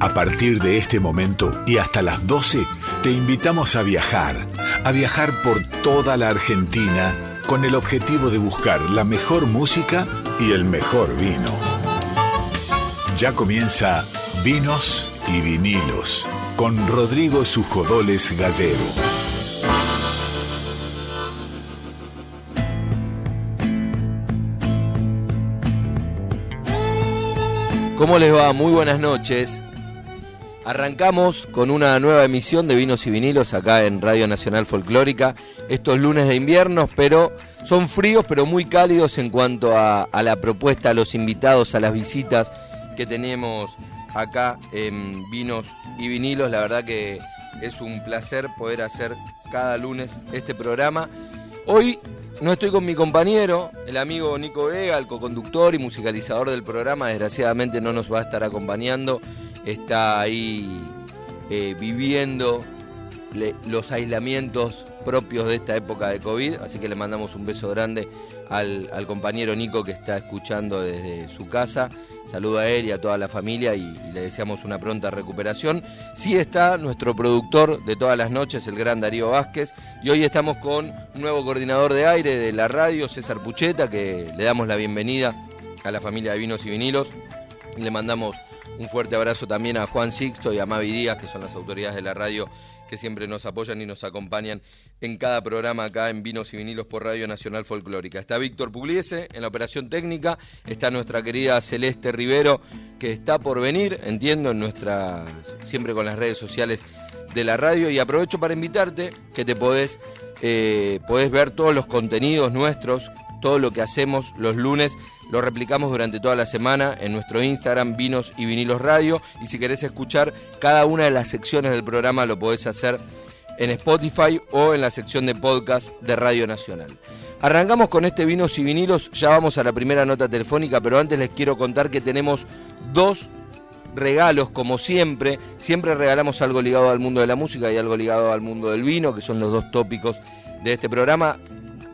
A partir de este momento y hasta las 12, te invitamos a viajar, a viajar por toda la Argentina con el objetivo de buscar la mejor música y el mejor vino. Ya comienza Vinos y Vinilos con Rodrigo Sujodoles Gallero. ¿Cómo les va? Muy buenas noches. Arrancamos con una nueva emisión de Vinos y Vinilos acá en Radio Nacional Folclórica. Estos lunes de invierno, pero son fríos, pero muy cálidos en cuanto a, la propuesta, a los invitados, a las visitas que tenemos acá en Vinos y Vinilos. La verdad que es un placer poder hacer cada lunes este programa. Hoy no estoy con mi compañero, el amigo Nico Vega, el coconductor y musicalizador del programa. Desgraciadamente no nos va a estar acompañando está ahí eh, viviendo los aislamientos propios de esta época de COVID, así que le mandamos un beso grande al, compañero Nico que está escuchando desde su casa. Saludo a él y a toda la familia y, le deseamos una pronta recuperación. Sí está nuestro productor de todas las noches, el gran Darío Vázquez, y hoy estamos con un nuevo coordinador de aire de la radio, César Pucheta, que le damos la bienvenida a la familia de Vinos y Vinilos. Le mandamos un fuerte abrazo también a Juan Sixto y a Mavi Díaz, que son las autoridades de la radio que siempre nos apoyan y nos acompañan en cada programa acá en Vinos y Vinilos por Radio Nacional Folclórica. Está Víctor Pugliese en la operación técnica, está nuestra querida Celeste Rivero, que está por venir, entiendo, en siempre con las redes sociales de la radio. Y aprovecho para invitarte que te podés, eh, podés ver todos los contenidos nuestros, todo lo que hacemos los lunes lo replicamos durante toda la semana en nuestro Instagram, Vinos y Vinilos Radio. Y si querés escuchar cada una de las secciones del programa, lo podés hacer en Spotify o en la sección de podcast de Radio Nacional. Arrancamos con este Vinos y Vinilos, ya vamos a la primera nota telefónica, pero antes les quiero contar que tenemos dos regalos, como siempre. Siempre regalamos algo ligado al mundo de la música y algo ligado al mundo del vino, que son los dos tópicos de este programa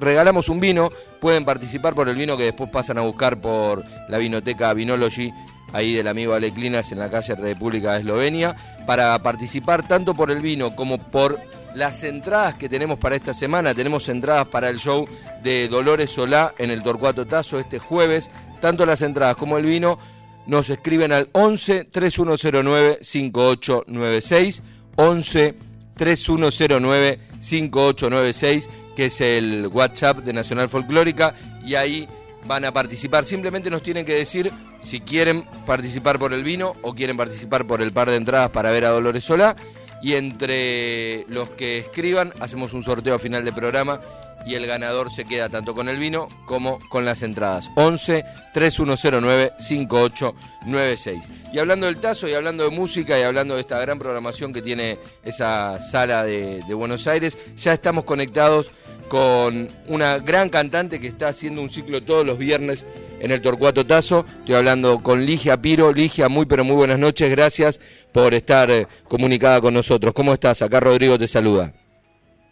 regalamos un vino, pueden participar por el vino que después pasan a buscar por la vinoteca Vinology, ahí del amigo Aleclinas en la calle República de Eslovenia, para participar tanto por el vino como por las entradas que tenemos para esta semana. Tenemos entradas para el show de Dolores Solá en el Torcuato Tazo este jueves. Tanto las entradas como el vino nos escriben al 11 3109 5896 11 3109 5896 que es el WhatsApp de Nacional Folclórica, y ahí van a participar. Simplemente nos tienen que decir si quieren participar por el vino o quieren participar por el par de entradas para ver a Dolores Solá. Y entre los que escriban, hacemos un sorteo final de programa y el ganador se queda tanto con el vino como con las entradas. 11 3109 5896. Y hablando del tazo y hablando de música y hablando de esta gran programación que tiene esa sala de Buenos Aires, ya estamos conectados con una gran cantante que está haciendo un ciclo todos los viernes en el Torcuato Tazo. Estoy hablando con Ligia Piro. Ligia, muy pero muy buenas noches. Gracias por estar eh, comunicada con nosotros. ¿Cómo estás? Acá Rodrigo te saluda.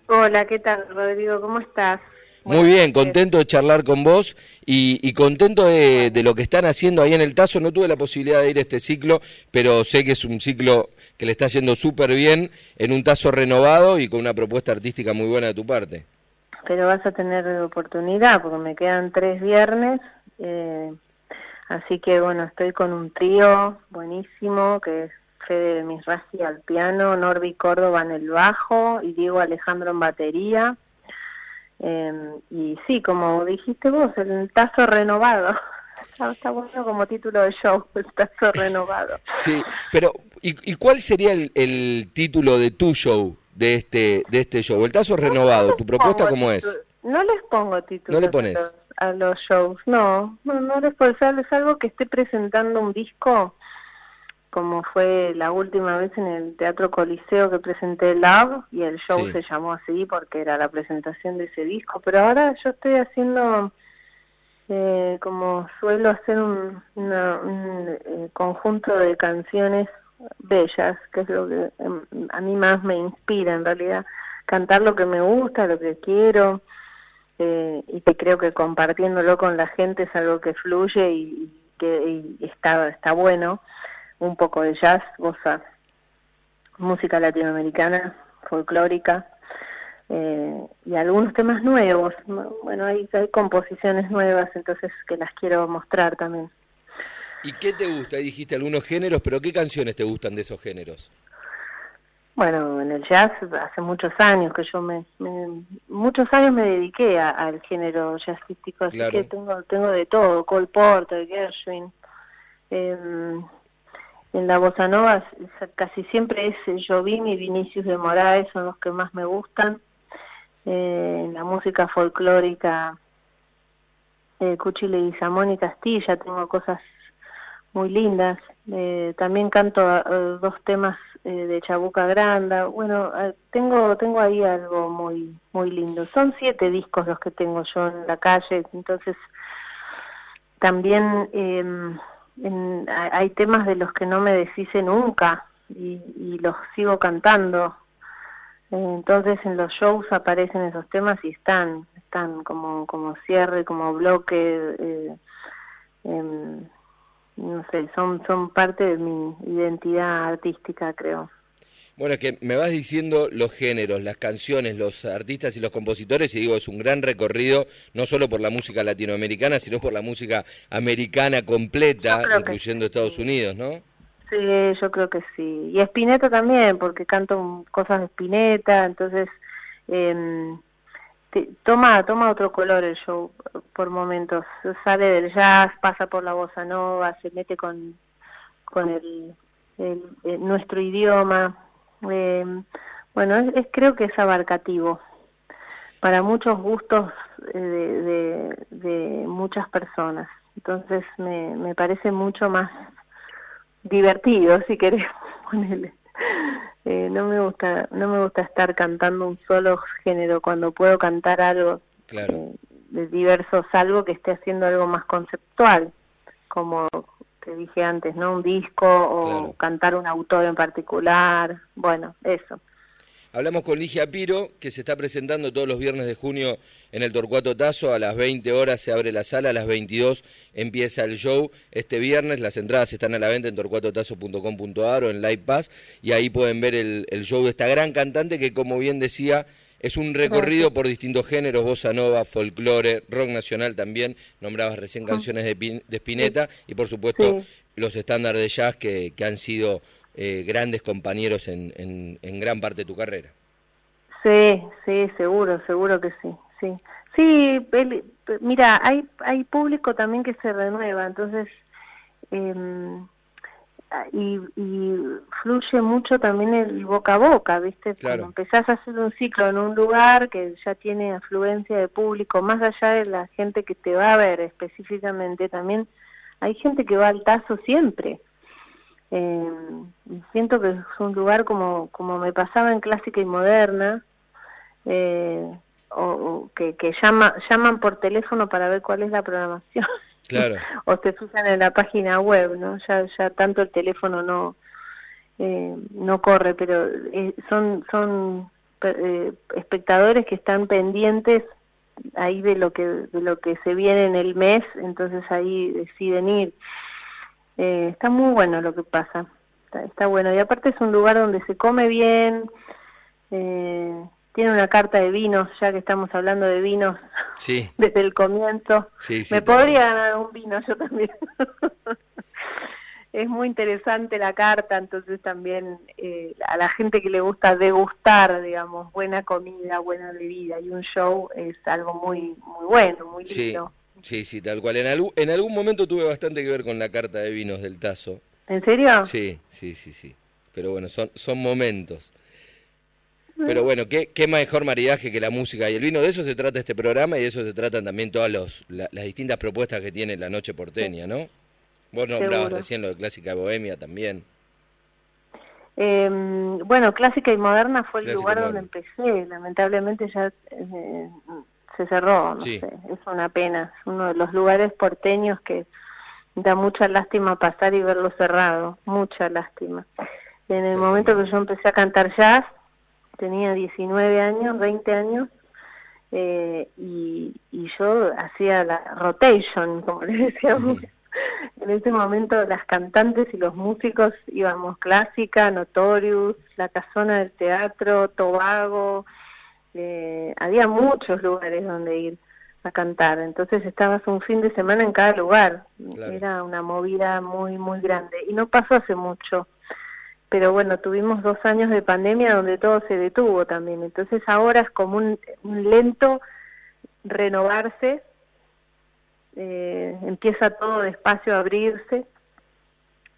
Hola, ¿qué tal Rodrigo? ¿Cómo estás? Muy bien, contento de charlar con vos y, contento de, de, lo que están haciendo ahí en el Tazo. No tuve la posibilidad de ir a este ciclo, pero sé que es un ciclo que le está haciendo súper bien en un Tazo renovado y con una propuesta artística muy buena de tu parte pero vas a tener oportunidad porque me quedan tres viernes. Eh, así que bueno, estoy con un trío buenísimo que es Fede Misrasti al piano, Norby Córdoba en el bajo y Diego Alejandro en batería. Em, y sí, como dijiste vos, el tazo renovado. Está, bueno como título de show, el tazo renovado. Sí, pero ¿y, y cuál sería el, el título de tu show? De este de este show? El tazo renovado, ¿tu propuesta cómo es? No les pongo títulos ¿No le pones? A, los, shows, no, no, no les pongo, es algo que esté presentando un disco, como fue la última vez en el Teatro Coliseo que presenté Love, y el show se llamó así porque era la presentación de ese disco, pero ahora yo estoy haciendo... Eh, como suelo hacer un, un eh, conjunto de canciones bellas, que es lo que em, a mí más me inspira en realidad, cantar lo que me gusta, lo que quiero, eh, y que creo que compartiéndolo con la gente es algo que fluye y, que está, está bueno. un poco de jazz, bossa, música latinoamericana, folclórica, eh, y algunos temas nuevos. Bueno, hay, hay composiciones nuevas, entonces que las quiero mostrar también. ¿Y qué te gusta? Ahí dijiste algunos géneros, pero ¿qué canciones te gustan de esos géneros? Bueno, en el jazz hace muchos años que yo me, muchos años me dediqué al género jazzístico, así que tengo tengo de todo, Cole Porter, Gershwin. Em, en la bossa nova casi siempre es Jovim y Vinicius de Moraes son los que más me gustan. Eh, en la música folclórica, eh, Cuchile y Samón y Castilla, tengo cosas muy lindas. Eh, también canto eh, dos temas eh, de Chabuca Granda. Bueno, tengo tengo ahí algo muy muy lindo. Son siete discos los que tengo yo en la calle, entonces también em, hay temas de los que no me deshice nunca y, y los sigo cantando. Entonces en los shows aparecen esos temas y están, están como, como cierre, como bloque. Eh, em, no sé, son, son parte de mi identidad artística, creo. Bueno, es que me vas diciendo los géneros, las canciones, los artistas y los compositores, y digo, es un gran recorrido, no solo por la música latinoamericana, sino por la música americana completa, incluyendo Estados Unidos, ¿no? Sí, yo creo que sí. Y Spinetta también, porque canto cosas de Spinetta, entonces... Eh, toma toma otro color el show por momentos. Sale del jazz pasa por la bossa nova se mete con con el, nuestro idioma. Eh, bueno es, creo que es abarcativo. Para muchos gustos eh, de, de, muchas personas. Entonces me, me parece mucho más divertido si querés ponerle eh, no me gusta no me gusta estar cantando un solo género cuando puedo cantar algo eh, de diversos algo que esté haciendo algo más conceptual como te dije antes no un disco o cantar un autor en particular bueno eso Hablamos con Ligia Piro, que se está presentando todos los viernes de junio en el Torcuato Tazo. A las 20 horas se abre la sala, a las 22 empieza el show. Este viernes las entradas están a la venta en torcuatotazo.com.ar o en Live Pass. Y ahí pueden ver el, show de esta gran cantante que, como bien decía, es un recorrido por distintos géneros, bossa nova, folclore, rock nacional también, nombrabas recién canciones de, de Spinetta y por supuesto los estándares de jazz que, que han sido eh, grandes compañeros en, en, gran parte de tu carrera. Sí, sí, seguro, seguro que sí, sí. Sí, mira, hay, hay público también que se renueva, entonces, em, y, fluye mucho también el boca a boca, ¿viste? Cuando empezás a hacer un ciclo en un lugar que ya tiene afluencia de público, más allá de la gente que te va a ver específicamente, también hay gente que va al tazo siempre. Eh, siento que es un lugar como, como me pasaba en clásica y moderna, eh, o, que, que llama, llaman por teléfono para ver cuál es la programación. Claro. o se fijan en la página web, ¿no? Ya, ya tanto el teléfono no, eh, no corre, pero eh, son, son eh, espectadores que están pendientes ahí de lo que, de lo que se viene en el mes, entonces ahí deciden ir. Eh, está muy bueno lo que pasa, está, bueno. Y aparte es un lugar donde se come bien, eh, tiene una carta de vinos, ya que estamos hablando de vinos sí. desde el comienzo. Me podría ganar un vino yo también. es muy interesante la carta, entonces también eh, a la gente que le gusta degustar, digamos, buena comida, buena bebida y un show es algo muy muy bueno, muy lindo. Sí, sí, tal cual. En, algún, en algún momento tuve bastante que ver con la carta de vinos del Tazo. ¿En serio? Sí, sí, sí, sí. Pero bueno, son, son momentos. Pero bueno, ¿qué, qué mejor maridaje que la música y el vino. De eso se trata este programa y de eso se tratan también todas los, las distintas propuestas que tiene la noche porteña, ¿no? Vos nombrabas recién lo de Clásica Bohemia también. Em, bueno, Clásica y Moderna fue el lugar donde empecé. Lamentablemente ya eh, se cerró, no sé, es una pena, es uno de los lugares porteños que da mucha lástima pasar y verlo cerrado, mucha lástima. En el momento que yo empecé a cantar jazz, tenía 19 años, 20 años, eh, y, y yo hacía la rotation, como le decíamos. en ese momento las cantantes y los músicos íbamos clásica, Notorious, la casona del teatro, Tobago, eh, había muchos lugares donde ir a cantar, entonces estabas un fin de semana en cada lugar, era una movida muy, muy grande y no pasó hace mucho, pero bueno, tuvimos dos años de pandemia donde todo se detuvo también, entonces ahora es como un, lento renovarse, eh, empieza todo despacio a abrirse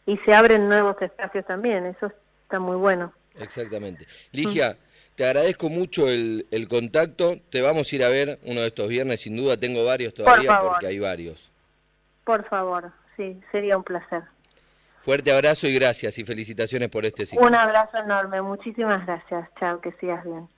y se abren nuevos espacios también, eso está muy bueno. Exactamente. Ligia, te agradezco mucho el, contacto. Te vamos a ir a ver uno de estos viernes, sin duda. Tengo varios todavía porque hay varios. Por favor, sí, sería un placer. Fuerte abrazo y gracias y felicitaciones por este ciclo. Un abrazo enorme, muchísimas gracias. Chao, que sigas bien.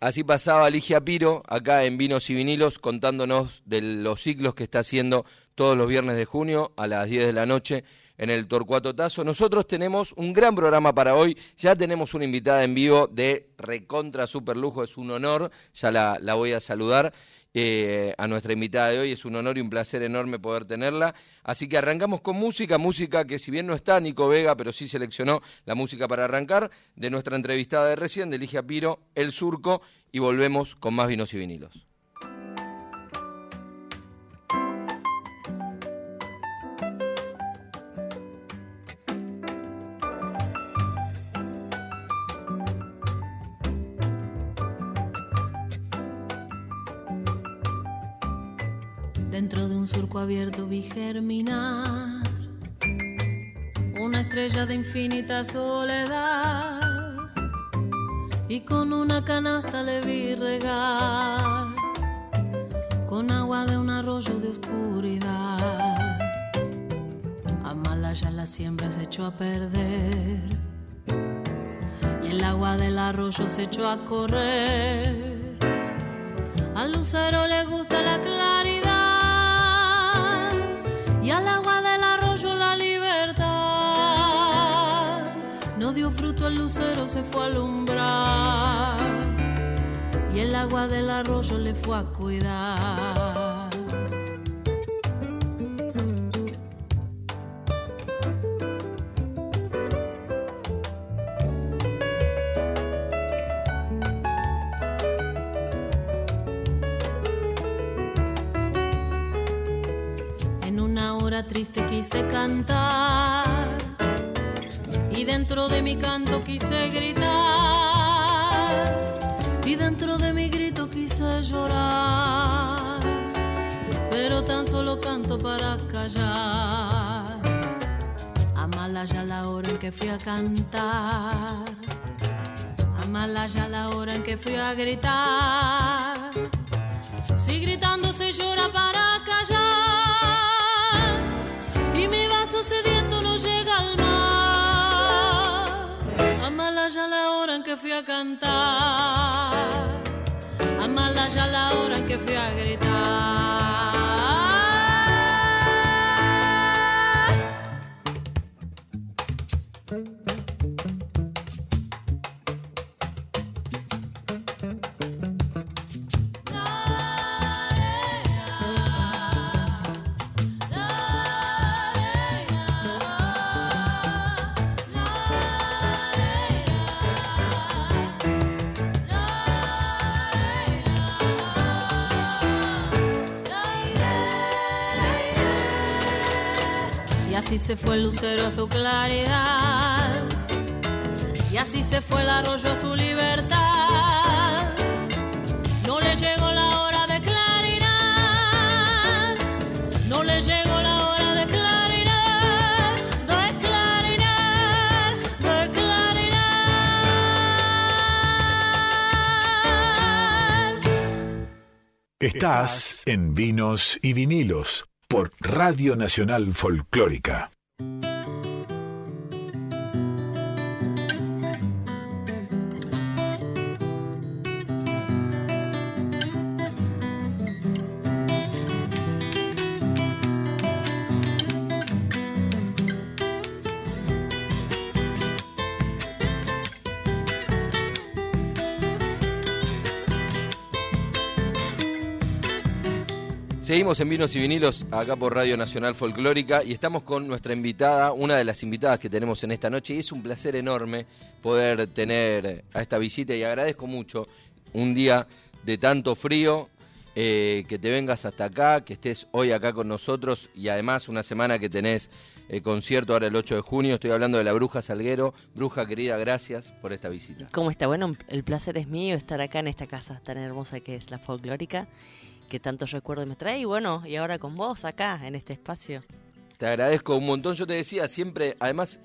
Así pasaba Ligia Piro acá en Vinos y Vinilos contándonos de los ciclos que está haciendo todos los viernes de junio a las 10 de la noche en el Torcuato Tazo. Nosotros tenemos un gran programa para hoy. Ya tenemos una invitada en vivo de recontra super lujo. Es un honor. Ya la, voy a saludar. Eh, a nuestra invitada de hoy. Es un honor y un placer enorme poder tenerla. Así que arrancamos con música, música que si bien no está Nico Vega, pero sí seleccionó la música para arrancar, de nuestra entrevistada de recién, de Ligia Piro, El Surco, y volvemos con más vinos y vinilos. Abierto vi germinar una estrella de infinita soledad y con una canasta le vi regar con agua de un arroyo de oscuridad. Amalaya la siembra se echó a perder y el agua del arroyo se echó a correr. Al lucero le gusta la claridad y al agua del arroyo la libertad. No dio fruto el lucero, se fue a alumbrar y el agua del arroyo le fue a cuidar. Quise cantar y dentro de mi canto quise gritar y dentro de mi grito quise llorar, pero tan solo canto para callar. Amala ya la hora en que fui a cantar, amala ya la hora en que fui a gritar. Si gritando se llora para sediento no llega al mar. Amala ya la hora en que fui a cantar, amala ya la hora en que fui a gritar. Se fue el lucero a su claridad. Y así se fue el arroyo a su libertad. No le llegó la hora de claridad. No le llegó la hora de claridad. De claridad. De claridad. Estás en Vinos y Vinilos Radio Nacional Folclórica. Seguimos en Vinos y Vinilos acá por Radio Nacional Folclórica y estamos con nuestra invitada, una de las invitadas que tenemos en esta noche y es un placer enorme poder tener a esta visita y agradezco mucho un día de tanto frío eh, que te vengas hasta acá, que estés hoy acá con nosotros y además una semana que tenés el concierto ahora el 8 de junio. Estoy hablando de la Bruja Salguero. Bruja querida, gracias por esta visita. ¿Cómo está? Bueno, el placer es mío estar acá en esta casa tan hermosa que es la folclórica que tantos recuerdos me trae. Y bueno, y ahora con vos acá, en este espacio. Te agradezco un montón. Yo te decía siempre, además,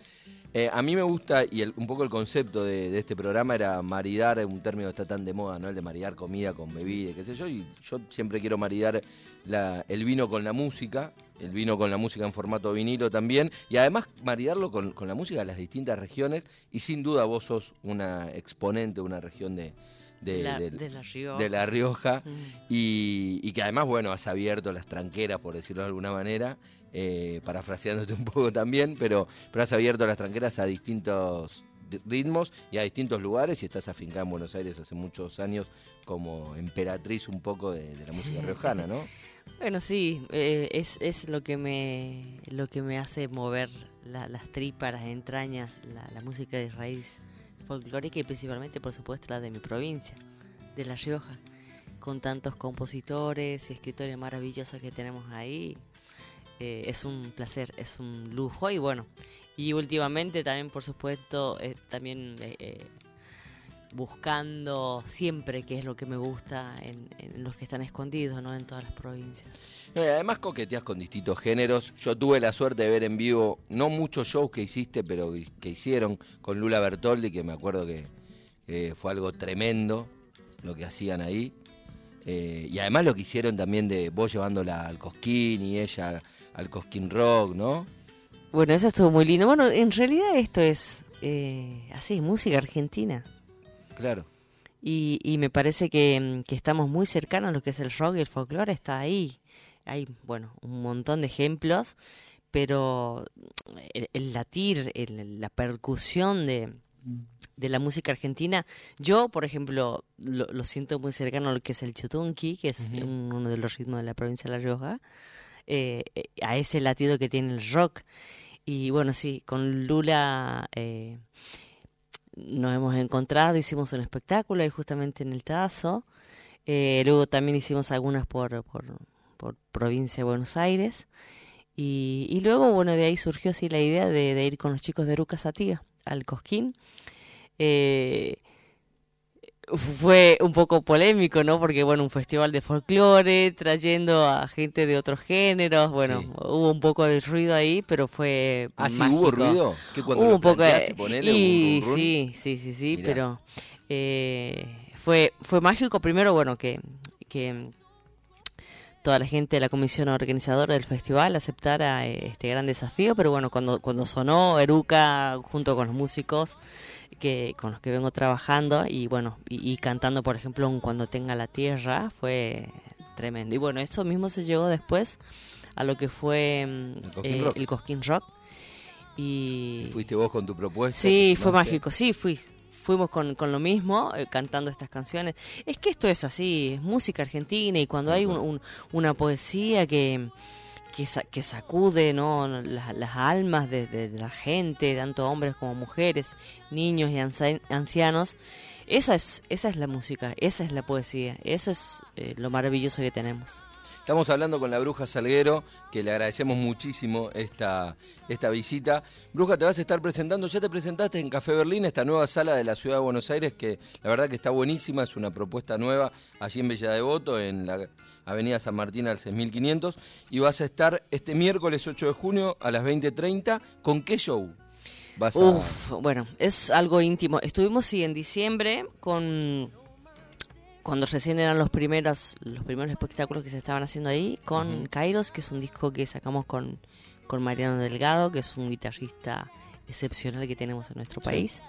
eh, a mí me gusta, y un poco el concepto de, este programa era maridar, un término que está tan de moda, ¿no? El de maridar comida con bebida, qué sé yo. Y yo siempre quiero maridar el vino con la música, el vino con la música en formato vinilo también, y además maridarlo con, con la música de las distintas regiones. Y sin duda vos sos una exponente de una región de de, la, Rioja. Mm. y, que además, bueno, has abierto las tranqueras, por decirlo de alguna manera, eh, parafraseándote un poco también, pero, pero has abierto las tranqueras a distintos ritmos y a distintos lugares y estás afincada en Buenos Aires hace muchos años como emperatriz un poco de, la música riojana, ¿no? Bueno, sí, eh, es, es lo que me lo que me hace mover las tripas, las entrañas, la música de raíz folclórica y principalmente, por supuesto, la de mi provincia, de La Rioja, con tantos compositores y escritores maravillosos que tenemos ahí. Eh, es un placer, es un lujo y bueno, y últimamente también, por supuesto, eh, también eh, buscando siempre qué es lo que me gusta en, los que están escondidos, ¿no? En todas las provincias. además coqueteas con distintos géneros. Yo tuve la suerte de ver en vivo, no muchos shows que hiciste, pero que hicieron con Lula Bertoldi, que me acuerdo que fue algo tremendo lo que hacían ahí. Eh, y además lo que hicieron también de vos llevándola al Cosquín y ella al Cosquín Rock, ¿no? Bueno, eso estuvo muy lindo. Bueno, en realidad esto es eh, así, música argentina. Claro. Y, me parece mm, que, estamos muy cercanos a lo que es el rock y el folclore, está ahí. Hay, bueno, un montón de ejemplos, pero el, latir, la percusión de, la música argentina, yo, por ejemplo, lo, siento muy cercano a lo que es el chutunqui, que es uno de los ritmos de la provincia de La Rioja, eh, eh, a ese latido que tiene el rock. Y bueno, sí, con Lula... Eh, nos hemos encontrado, hicimos un espectáculo ahí justamente en el Tazo. Eh, luego también hicimos algunas por, por, provincia de Buenos Aires. Y, luego, bueno, de ahí surgió así la idea de, ir con los chicos de Ruca Sativa al Cosquín. Eh, fue un poco polémico, ¿no? Porque, bueno, un festival de folclore, trayendo a gente de otros géneros, bueno, hubo un poco de ruido ahí, pero fue ¿Ah, sí hubo ruido? hubo un poco de... y, sí, sí, sí, sí, pero eh, fue, fue mágico primero, bueno, que, que toda la gente de la comisión organizadora del festival aceptara este gran desafío, pero bueno, cuando, cuando sonó Eruca junto con los músicos, que con los que vengo trabajando y bueno, y, cantando por ejemplo Cuando tenga la tierra fue tremendo. Y bueno, eso mismo se llegó después a lo que fue mm, el Cosquín, Rock. Y... ¿Fuiste vos con tu propuesta? Sí, fue mágico, sí, fui. Fuimos con, con lo mismo, eh, cantando estas canciones. Es que esto es así, es música argentina y cuando hay una poesía que, que, sacude ¿no? las, almas de, la gente, tanto hombres como mujeres, niños y ancianos. Esa es, esa es la música, esa es la poesía, eso es eh, lo maravilloso que tenemos. Estamos hablando con la Bruja Salguero, que le agradecemos muchísimo esta, esta visita. Bruja, te vas a estar presentando, ya te presentaste en Café Berlín, esta nueva sala de la Ciudad de Buenos Aires, que la verdad que está buenísima, es una propuesta nueva allí en Bella Devoto, en la Avenida San Martín al 6500, y vas a estar este miércoles 8 de junio a las 20.30. ¿Con qué show? Vas Uf, bueno, es algo íntimo. Estuvimos sí en diciembre con cuando recién eran los primeros los primeros espectáculos que se estaban haciendo ahí con Kairos, que es un disco que sacamos con, con Mariano Delgado, que es un guitarrista excepcional que tenemos en nuestro país.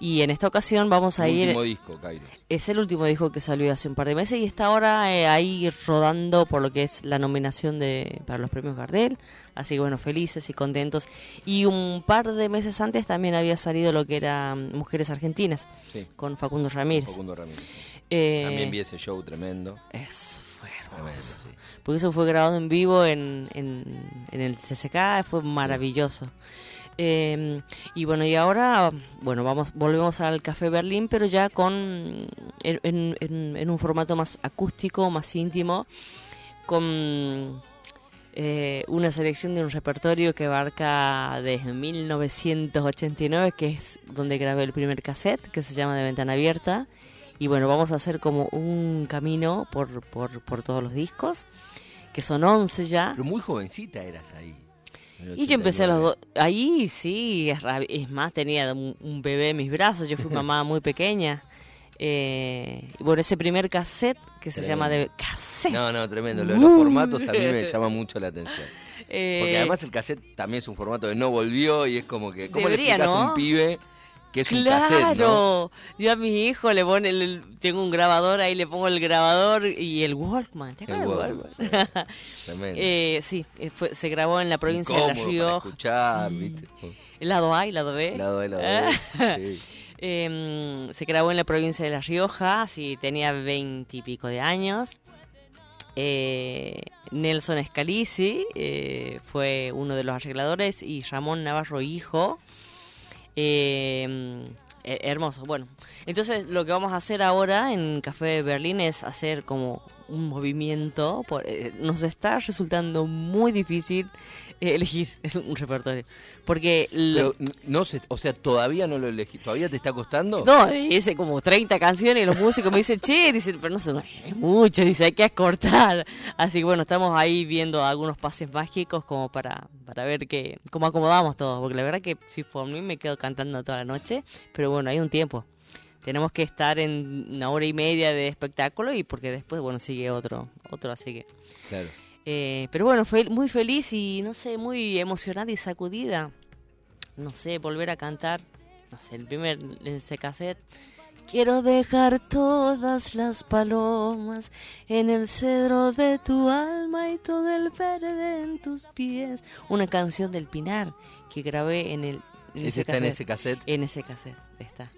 Y en esta ocasión vamos a ir... último disco, Kairos. Es el último disco que salió hace un par de meses y está ahora eh, ahí rodando por lo que es la nominación de para los premios Gardel. Así que bueno, felices y contentos. Y un par de meses antes también había salido lo que era mm, Mujeres Argentinas con Facundo Ramírez. Facundo Ramírez. Eh, También vi ese show tremendo. Es, fue hermoso. Porque eso fue grabado en vivo en, en, en el CCK, fue maravilloso. Eh, y bueno, y ahora, bueno, vamos, volvemos al Café Berlín, pero ya con en, en- en un formato más acústico, más íntimo, con eh, una selección de un repertorio que abarca desde 1989, que es donde grabé el primer cassette, que se llama De Ventana Abierta. Y bueno, vamos a hacer como un camino por, por, por todos los discos, que son 11 ya. Pero muy jovencita eras ahí. Y yo empecé a los 89. dos. Ahí sí, es, más, tenía un, un bebé en mis brazos. Yo fui mamá muy pequeña. Eh, bueno, ese primer cassette que se llama de cassette. No, no, tremendo. Lo de los formatos a mí me llama mucho la atención. eh, Porque además el cassette también es un formato que no volvió y es como que. ¿Cómo Debería, le explicas a un pibe que es un claro, cassette, no? yo a mi hijo le pone, el- tengo un grabador, ahí le pongo el grabador y el Walkman. ¿te acuerdas Walkman, Walkman? Eh, sí, eh, fue- se grabó en la provincia de La para Rioja. El lado A y lado B. Lado de lado Ah. B, sí. Eh, se grabó en la provincia de La Rioja, sí, tenía veintipico de años. Eh, Nelson Scalisi eh, fue uno de los arregladores y Ramón Navarro hijo. Eh, hermoso, bueno. Entonces lo que vamos a hacer ahora en Café Berlín es hacer como un movimiento. por- eh, nos está resultando muy difícil elegir un repertorio. Porque... lo- Pero no sé, o sea, todavía no lo elegí. ¿Todavía te está costando? no, hice como 30 canciones y los músicos me dicen, che, dicen, pero no sé, no es mucho, dice, hay que acortar. Así que bueno, estamos ahí viendo algunos pases mágicos como para, para ver que, cómo acomodamos todo. Porque la verdad que si por mí me quedo cantando toda la noche, pero bueno, hay un tiempo. Tenemos que estar en una hora y media de espectáculo y porque después, bueno, sigue otro, otro, así que... Claro. Eh, pero bueno, fue muy feliz y no sé, muy emocionada y sacudida. No sé, volver a cantar, no sé, el primer en ese cassette. Quiero dejar todas las palomas en el cedro de tu alma y todo el verde en tus pies. Una canción del Pinar que grabé en el en Ese está en ese cassette. En ese cassette está.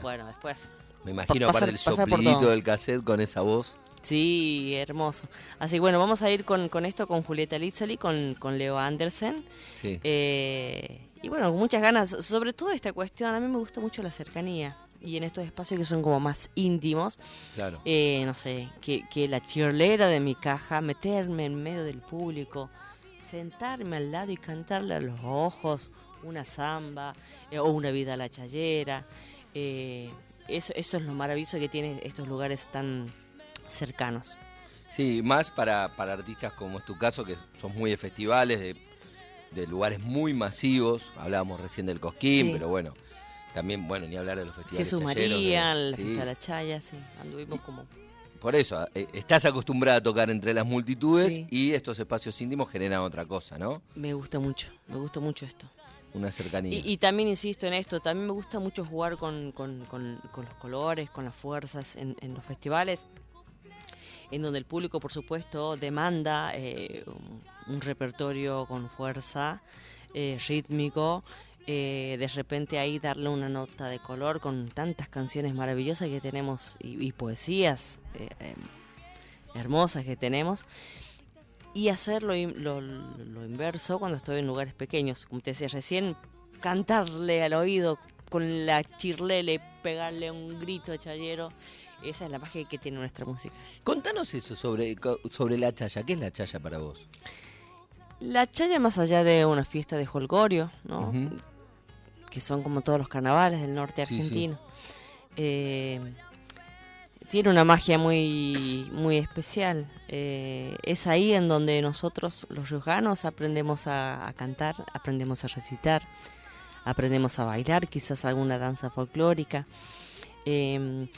Bueno, después me imagino pasar- aparte el soplidito del cassette con esa voz. Sí, hermoso. Así que bueno, vamos a ir con, con esto, con Julieta Lizzoli, con, con Leo Andersen. Sí. Eh, y bueno, con muchas ganas, sobre todo esta cuestión, a mí me gusta mucho la cercanía. Y en estos espacios que son como más íntimos, Claro. eh, no sé, que, que la chirlera de mi caja, meterme en medio del público, sentarme al lado y cantarle a los ojos una samba eh, o una vida a la chayera. eh, eso, eso es lo maravilloso que tienen estos lugares tan cercanos. Sí, más para, para artistas como es tu caso, que son muy de festivales, de, de lugares muy masivos. Hablábamos recién del Cosquín, Sí. pero bueno, también, bueno, ni hablar de los festivales. Jesús chayeros, María, de- la sí. fiesta de la Chaya, sí, anduvimos como... Por eso, eh, estás acostumbrada a tocar entre las multitudes Sí. y estos espacios íntimos generan otra cosa, ¿no? Me gusta mucho, me gusta mucho esto. Una cercanía. Y, y también insisto en esto, también me gusta mucho jugar con, con- con- con los colores, con las fuerzas en, en los festivales, en donde el público, por supuesto, demanda eh, un, repertorio con fuerza, eh, rítmico, eh, de repente ahí darle una nota de color con tantas canciones maravillosas que tenemos y, poesías hermosas que tenemos y hacer lo- lo inverso cuando estoy en lugares pequeños. Como te decía recién, cantarle al oído con la chirlele, pegarle un grito a chayero. Esa es la magia que tiene nuestra música. Contanos eso sobre, sobre la chaya. ¿Qué es la chaya para vos? La chaya, más allá de una fiesta de holgorio, ¿no? Ujú. que son como todos los carnavales del norte Sí, sí. argentino, eh, tiene una magia muy, muy especial. Eh, es ahí en donde nosotros, los riojanos, aprendemos a, a cantar, aprendemos a recitar, aprendemos a bailar, quizás alguna danza folclórica. Eh,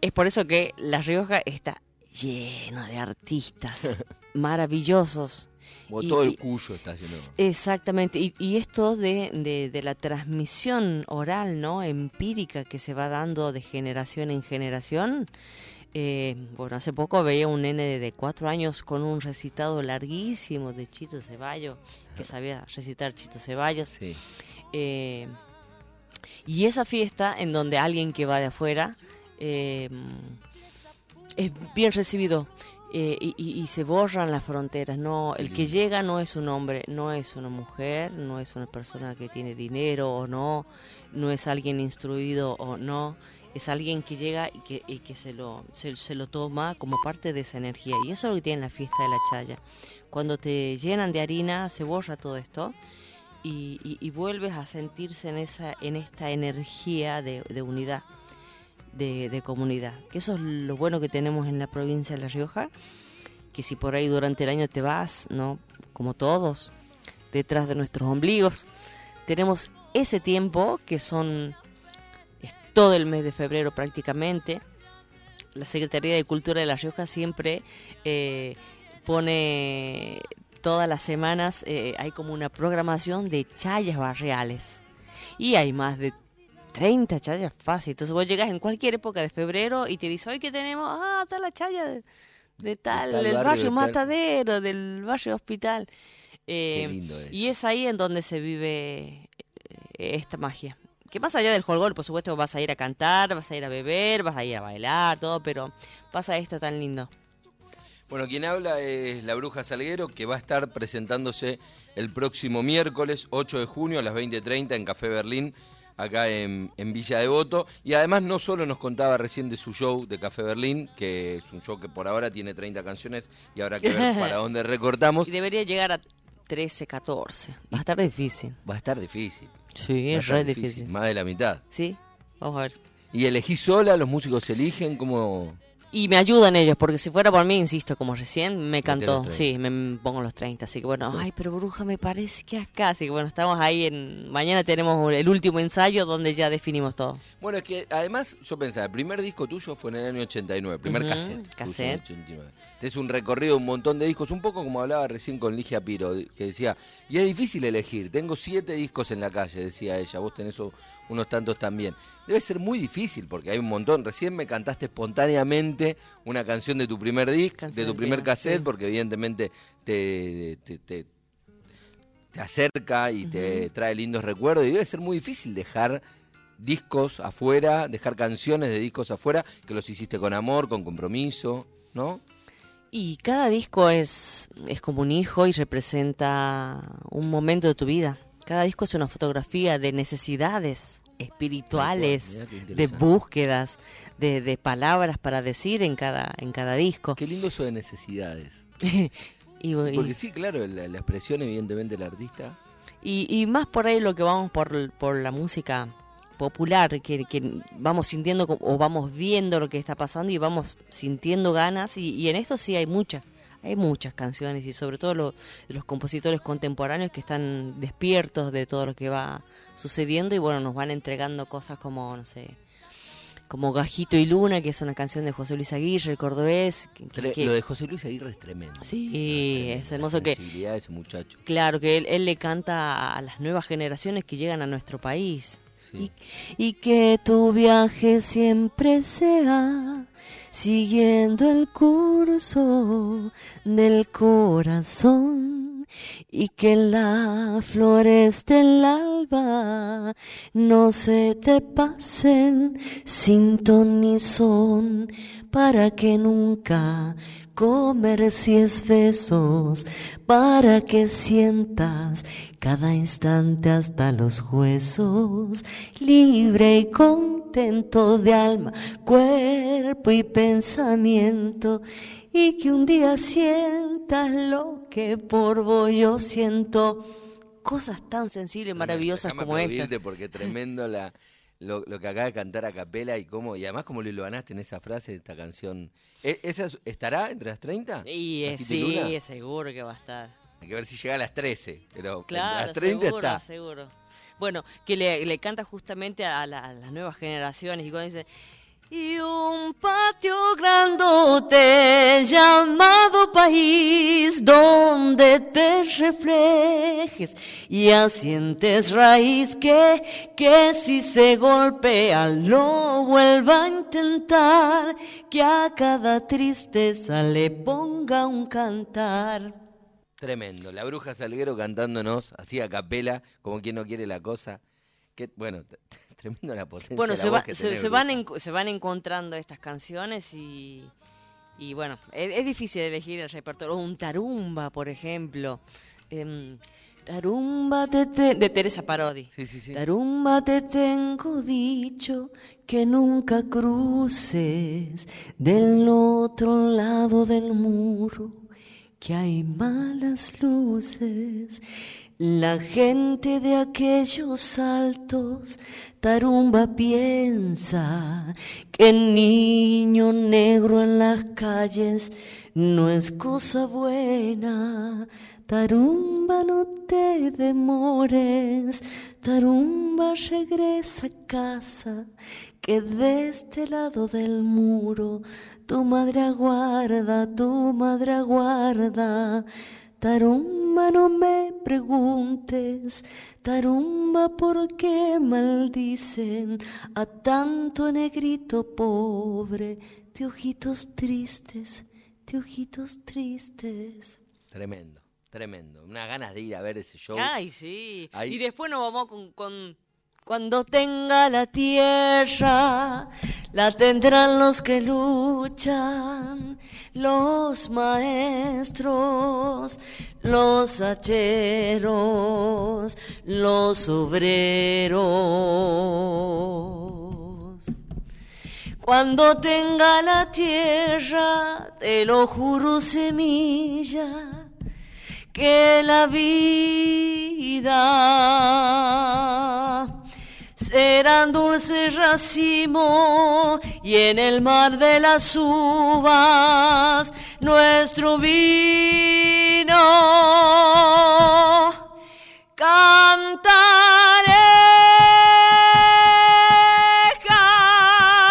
es por eso que La Rioja está lleno de artistas maravillosos. O Y- todo el cuyo está lleno. Exactamente, y, y esto de, de- de la transmisión oral, ¿no? Empírica que se va dando de generación en generación. Eh, bueno, hace poco veía un nene de, cuatro años con un recitado larguísimo de Chito Ceballos, que sabía recitar Chito Ceballos. Sí. Eh, y esa fiesta en donde alguien que va de afuera eh, es bien recibido. Eh, y, y- y se borran las fronteras. No, el que llega no es un hombre, no es una mujer, no es una persona que tiene dinero o no, no es alguien instruido o no, es alguien que llega y que, y que se, lo, se, se lo toma como parte de esa energía. Y eso es lo que tiene la fiesta de la chaya. Cuando te llenan de harina, se borra todo esto y, y- vuelves a sentirse en, esa, en esta energía de, unidad de, de comunidad. Que eso es lo bueno que tenemos en la provincia de La Rioja, que si por ahí durante el año te vas, ¿no? Como todos, detrás de nuestros ombligos, tenemos ese tiempo que son todo el mes de febrero prácticamente. La Secretaría de Cultura de La Rioja siempre eh, pone todas las semanas, eh, hay como una programación de chayas barriales. Y hay más de 30 chayas fácil. Entonces vos llegas en cualquier época de febrero y te dice, hoy que tenemos, ah, está la chaya de, de tal, del barrio, barrio, de tal". Matadero, del barrio Hospital. Qué Eh, lindo es. y es ahí en donde se vive eh, esta magia. Que más allá del holgol, por supuesto, vas a ir a cantar, vas a ir a beber, vas a ir a bailar, todo, pero pasa esto tan lindo. Bueno, quien habla es la Bruja Salguero, que va a estar presentándose el próximo miércoles 8 de junio a las 20.30 en Café Berlín, acá en, en Villa Devoto. Y además no solo nos contaba recién de su show de Café Berlín, que es un show que por ahora tiene 30 canciones y habrá que ver para dónde recortamos. Y debería llegar a 13, 14. Va a estar difícil. Va a estar difícil. Sí, es re difícil. Más de la mitad. Sí, vamos a ver. ¿Y elegís sola? ¿Los músicos eligen? ¿Cómo...? Y me ayudan ellos, porque si fuera por mí, insisto, como recién, me cantó. los 30. Sí, me pongo los 30. Así que bueno, ay, pero bruja, me parece que acá. Así que bueno, estamos ahí en. Mañana tenemos el último ensayo donde ya definimos todo. Bueno, es que además yo pensaba, el primer disco tuyo fue en el año 89, el primer cassette. tuyo en el cassette. 89. Es un recorrido de un montón de discos, un poco como hablaba recién con Ligia Piro, que decía, y es difícil elegir, tengo siete discos en la calle, decía ella, vos tenés unos tantos también. Debe ser muy difícil porque hay un montón, recién me cantaste espontáneamente una canción de tu primer disco, Canción de tu primer cassette, sí. porque evidentemente te, te, te- te acerca y te trae lindos recuerdos y debe ser muy difícil dejar discos afuera, dejar canciones de discos afuera que los hiciste con amor, con compromiso, ¿no? Y cada disco es, es como un hijo y representa un momento de tu vida. Cada disco es una fotografía de necesidades espirituales, de búsquedas, de, de palabras para decir en cada, en cada disco. Qué lindo eso de necesidades. y, y- Porque sí, claro, la, la expresión evidentemente del artista. Y, y más por ahí lo que vamos por, por la música popular, que, que vamos sintiendo o vamos viendo lo que está pasando y vamos sintiendo ganas. Y, y en esto sí hay muchas, hay muchas canciones y sobre todo lo- los compositores contemporáneos que están despiertos de todo lo que va sucediendo y bueno, nos van entregando cosas como, no sé, como Gajito y Luna, que es una canción de José Luis Aguirre, el cordobés. que- que- Tre- que- Lo de José Luis Aguirre es tremendo. Sí, Tremendo, es la hermoso que sensibilidad de ese muchacho. Claro, que él, él le canta a las nuevas generaciones que llegan a nuestro país. Sí. Y, y que tu viaje siempre sea siguiendo el curso del corazón y que las flores del alba no se te pasen sin ton ni son para que nunca comercies besos para que sientas cada instante hasta los huesos. Libre y contento de alma cuerpo y pensamiento y que un día sientas lo que por vos yo siento. Cosas tan sensibles y maravillosas como esta. porque tremendo la, lo, lo que acaba de cantar a capela y cómo, y además como lo hilvanaste en esa frase esta canción. ¿E- ¿Esa es- estará entre las 30? y eh, ¿Gajito y Luna? sí, seguro que va a estar Hay que ver si llega a las 13, pero Claro, las 30 seguro, está. seguro. Bueno, que le, le canta justamente a, la- a las nuevas generaciones y cuando dice y un patio grandote llamado país donde te reflejes y asientes raíz que, que si se golpea lo vuelva a intentar que a cada tristeza le ponga un cantar. Tremendo. La bruja Salguero cantándonos así a capela, como quien no quiere la cosa. Que, bueno, tremendo la potencia. Bueno, la se, voz va- que se, tenés, se van se van encontrando estas canciones y, Y bueno, es, es difícil elegir el repertorio. Un tarumba, por ejemplo. Em, tarumba te te- de Teresa Parodi. Sí, sí, sí. Tarumba te tengo dicho que nunca cruces del otro lado del muro, que hay malas luces. La gente de aquellos altos, Tarumba piensa que niño negro en las calles no es cosa buena. Tarumba, no te demores, Tarumba regresa a casa, que de este lado del muro tu madre aguarda, tu madre aguarda. Tarumba, no me preguntes, Tarumba, ¿por qué maldicen a tanto negrito pobre de ojitos tristes, de ojitos tristes? Tremendo, tremendo. Unas ganas de ir a ver ese show. Ay, sí. Ahí- Y después nos vamos con, con cuando tenga la tierra, la tendrán los que luchan, los maestros, los hacheros, los obreros. Cuando tenga la tierra, te lo juro semilla, que la vida será un dulce racimo y en el mar de las uvas nuestro vino cantaré, cantaré.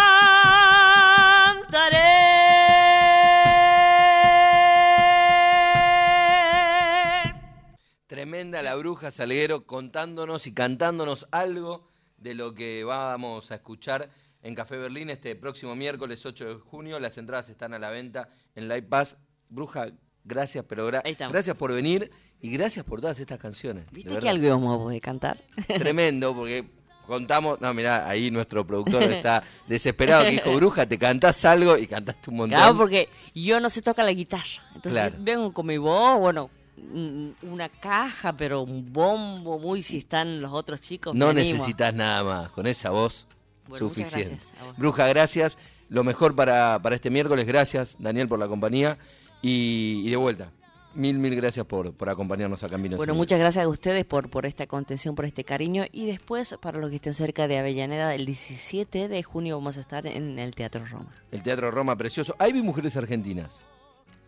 Tremenda la bruja Salguero contándonos y cantándonos algo de lo que vamos a escuchar en Café Berlín este próximo miércoles 8 de junio. Las entradas están a la venta en Live Pass. Bruja, gracias, pero gra- gracias por venir y gracias por todas estas canciones. ¿Viste que algo íbamos a cantar? Tremendo, porque contamos. No, mirá, ahí nuestro productor está desesperado que dijo, Bruja, te cantás algo y cantaste un montón. Claro, porque yo no sé tocar la guitarra. Entonces Claro. vengo con mi voz, bueno, una caja, pero un bombo muy si están los otros chicos. No necesitas nada más, con esa voz Bueno, suficiente. gracias a. Bruja, gracias. Lo mejor para, para este miércoles, gracias Daniel por la compañía. Y, y de vuelta, mil, mil gracias por, por acompañarnos acá en Vinos Bueno, muchas gracias a ustedes por, por esta contención, por este cariño. Y después, para los que estén cerca de Avellaneda, el 17 de junio vamos a estar en el Teatro Roma. El Teatro Roma precioso. Ahí vi mujeres argentinas.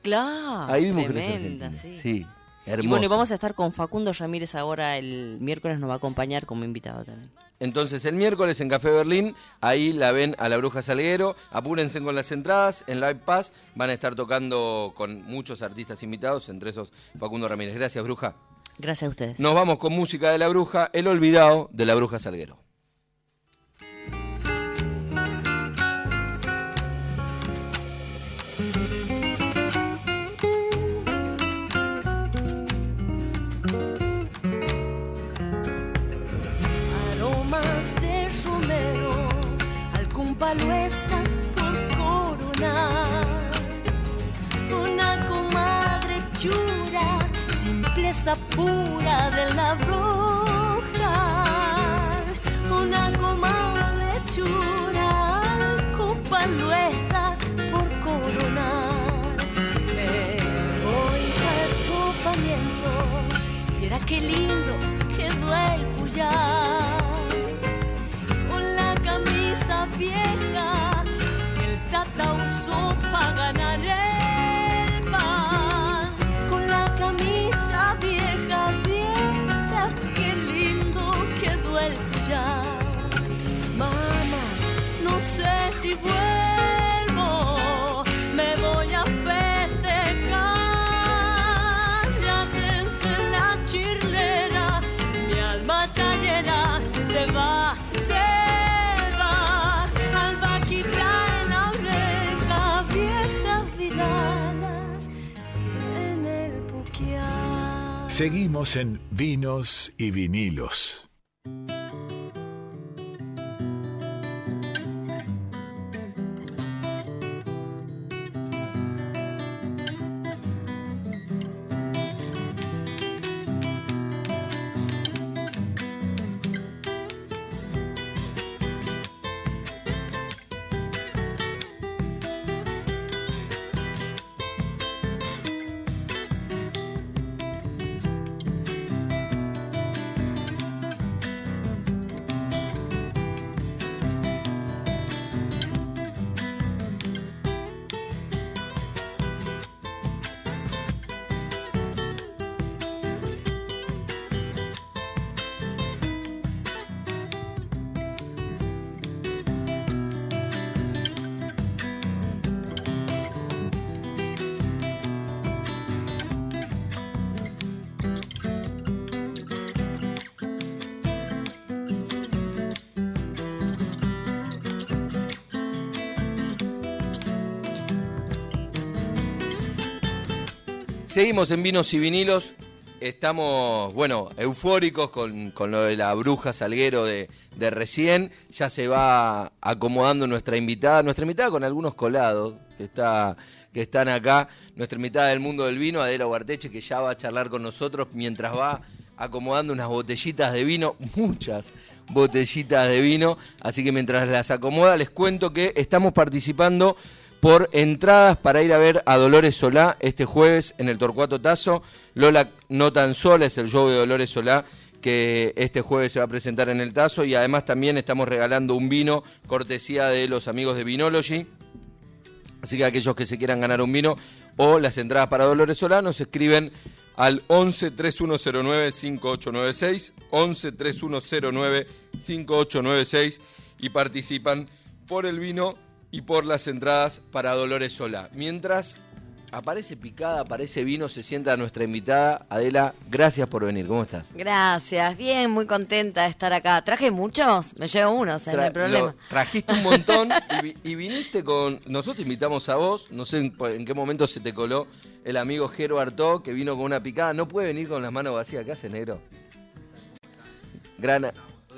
Claro, Ahí Ah, tremenda, argentinas. sí. Sí, hermoso. Y bueno, y vamos a estar con Facundo Ramírez ahora el miércoles, nos va a acompañar como invitado también. Entonces el miércoles en Café Berlín, ahí la ven a la Bruja Salguero, apúrense con las entradas, en Live Pass van a estar tocando con muchos artistas invitados, entre esos Facundo Ramírez. Gracias, Bruja. Gracias a ustedes. Nos vamos con música de la Bruja, El Olvidado de la Bruja Salguero. Palo está por coronar. Una comadre chura, simpleza pura de la bruja. Una comadre chura, palo está por coronar. Me voy al topamiento, mira qué lindo quedó el puyar Seguimos en Vinos y Vinilos. Seguimos en Vinos y Vinilos. Estamos, bueno, eufóricos con, con lo de la bruja Salguero de, de recién. Ya se va acomodando nuestra invitada. Nuestra invitada con algunos colados que, está, que están acá. Nuestra invitada del mundo del vino, Adela Huarteche, que ya va a charlar con nosotros mientras va acomodando unas botellitas de vino, muchas botellitas de vino. Así que mientras las acomoda, les cuento que estamos participando por entradas para ir a ver a Dolores Solá este jueves en el Torcuato Tazo. Lola no tan sola es el show de Dolores Solá que este jueves se va a presentar en el Tazo y además también estamos regalando un vino cortesía de los amigos de Vinology. Así que aquellos que se quieran ganar un vino o las entradas para Dolores Solá nos escriben al 11 3109 5896, 11 3109 5896 y participan por el vino y por las entradas para Dolores Solá. Mientras aparece picada, aparece vino, se sienta nuestra invitada. Adela, gracias por venir. ¿Cómo estás? Gracias, bien, muy contenta de estar acá. ¿Traje muchos? Me llevo unos, o sea, no hay Tra- problema. lo- trajiste un montón y, vi- y viniste con. Nosotros te invitamos a vos, no sé en, en qué momento se te coló el amigo Jero Artó, que vino con una picada. No puede venir con las manos vacías. ¿Qué hace, negro? Grana.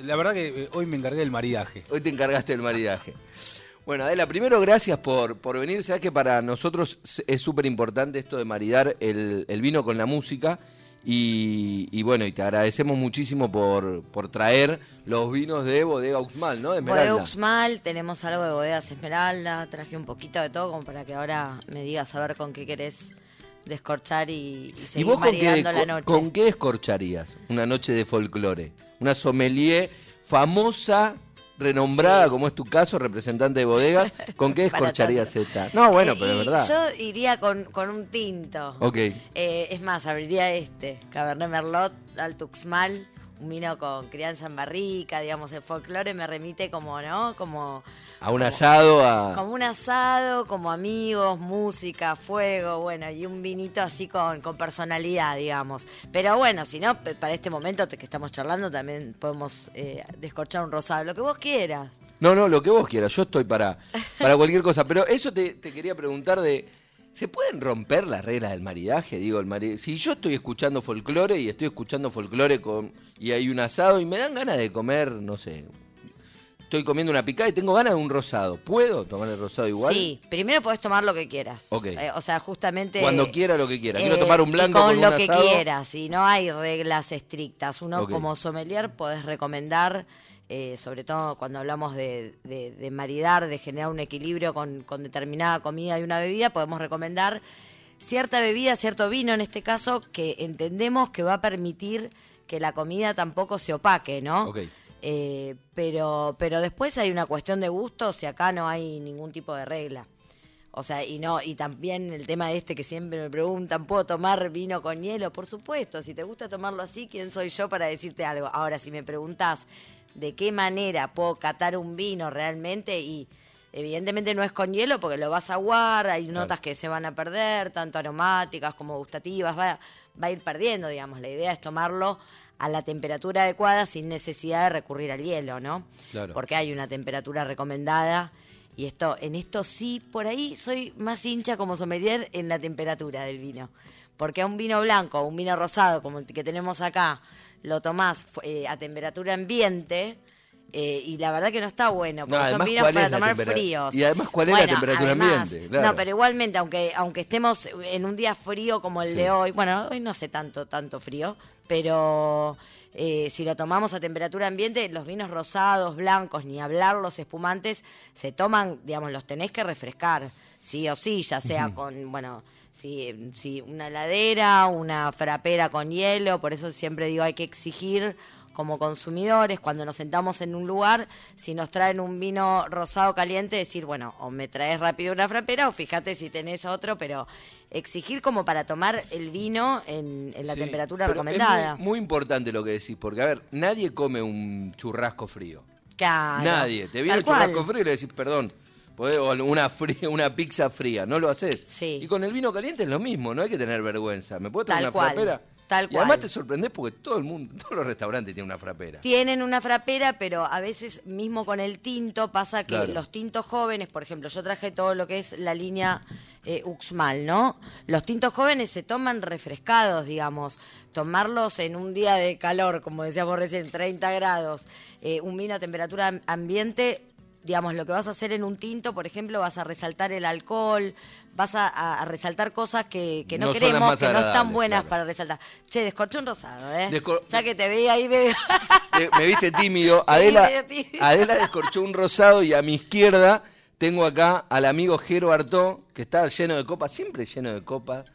La verdad que eh, hoy me encargué del maridaje. Hoy te encargaste del maridaje. Bueno, Adela, primero gracias por, por venir. Sabes que para nosotros es súper importante esto de maridar el, el vino con la música. Y, y bueno, y te agradecemos muchísimo por, por traer los vinos de Bodega Uxmal, ¿no? De Bodega Esmeralda. Uxmal, tenemos algo de bodegas Esmeralda, traje un poquito de todo como para que ahora me digas a ver con qué querés descorchar y, y ¿Y seguir vos con qué, la noche. con qué descorcharías una noche de folclore? Una sommelier famosa, renombrada, como es tu caso, representante de bodegas. ¿Con qué tanto. esta? No, bueno, pero es verdad. Yo iría con, con un tinto. Ok. Eh, es más, abriría este, Cabernet Merlot, Alto Uxmal, un vino con crianza en barrica, digamos, el folclore me remite como, ¿no? Como, A un asado, a... como un asado, como amigos, música, fuego, bueno, y un vinito así con, con personalidad, digamos. Pero bueno, si no, para este momento que estamos charlando también podemos eh, descorchar un rosado, lo que vos quieras. No, no, lo que vos quieras, yo estoy para, para cualquier cosa. Pero eso te, te quería preguntar de, ¿se pueden romper las reglas del maridaje? Digo, el mari- si yo estoy escuchando folclore y estoy escuchando folclore con y hay un asado y me dan ganas de comer, no sé, estoy comiendo una picada y tengo ganas de un rosado, ¿puedo tomar el rosado igual? Sí, primero podés tomar lo que quieras. Ok. Eh, o sea, justamente... Cuando quiera lo que quiera. Quiero Eh, tomar un y blanco con, con, lo un que quieras y no hay reglas estrictas uno como sommelier podés recomendar eh, sobre todo cuando hablamos de, de- de maridar de generar un equilibrio con, con determinada comida y una bebida podemos recomendar cierta bebida cierto vino en este caso que entendemos que va a permitir que la comida tampoco se opaque no Ok. Eh, pero pero después hay una cuestión de gustos y acá no hay ningún tipo de regla o sea, y no, y también el tema este que siempre me preguntan, ¿puedo tomar vino con hielo? Por supuesto, si te gusta tomarlo así, ¿quién soy yo para decirte algo? Ahora, si me preguntas de qué manera puedo catar un vino realmente, y evidentemente no es con hielo porque lo vas a aguar, hay notas que se van a perder, tanto aromáticas como gustativas, va, va a ir perdiendo, digamos. La idea es tomarlo a la temperatura adecuada sin necesidad de recurrir al hielo, ¿no? Claro. Porque hay una temperatura recomendada y esto, en esto sí, por ahí soy más hincha como sommelier en la temperatura del vino. Porque un vino blanco o un vino rosado como el que tenemos acá, lo tomás eh, a temperatura ambiente eh, y la verdad que no está bueno, porque No, son además, vinos ¿cuál para tomar fríos. y además, ¿cuál es la temperatura además, ambiente? Claro. No, pero igualmente, aunque, aunque estemos en un día frío como el Sí. de hoy, bueno, hoy no hace tanto, tanto frío, pero eh, si lo tomamos a temperatura ambiente, los vinos rosados, blancos, ni hablar los espumantes, se toman, digamos, los tenés que refrescar, sí o sí, ya sea con, bueno, si, si una heladera, una frapera con hielo, por eso siempre digo hay que exigir como consumidores, cuando nos sentamos en un lugar, si nos traen un vino rosado caliente, decir, bueno, o me traes rápido una frapera o fíjate si tenés otro, pero exigir como para tomar el vino en, en la Sí, temperatura recomendada. Es muy, muy importante lo que decís, porque a ver, nadie come un churrasco frío. Claro. Nadie. Te viene el churrasco cual. frío y le decís, perdón, o una, fría, una pizza fría, no lo haces. Sí. Y con el vino caliente es lo mismo, no hay que tener vergüenza. ¿Me puedo traer Tal una cual. frapera? Tal Y cual. además te sorprendés porque todo el mundo, todos los restaurantes tienen una frapera. Tienen una frapera, pero a veces mismo con el tinto pasa que Claro. los tintos jóvenes, por ejemplo, yo traje todo lo que es la línea eh, Uxmal, ¿no? Los tintos jóvenes se toman refrescados, digamos. Tomarlos en un día de calor, como decíamos recién, 30 grados, eh, un vino a temperatura am- ambiente, digamos, lo que vas a hacer en un tinto, por ejemplo, vas a resaltar el alcohol, vas a, resaltar cosas que, que no, queremos, que no están buenas claro. para resaltar. Che, descorché un rosado, ¿eh? Descor- ya que te veía ahí medio... Me viste tímido. Adela, tímido. Adela descorchó un rosado y a mi izquierda tengo acá al amigo Jero Artó, que está lleno de copas, siempre lleno de copas.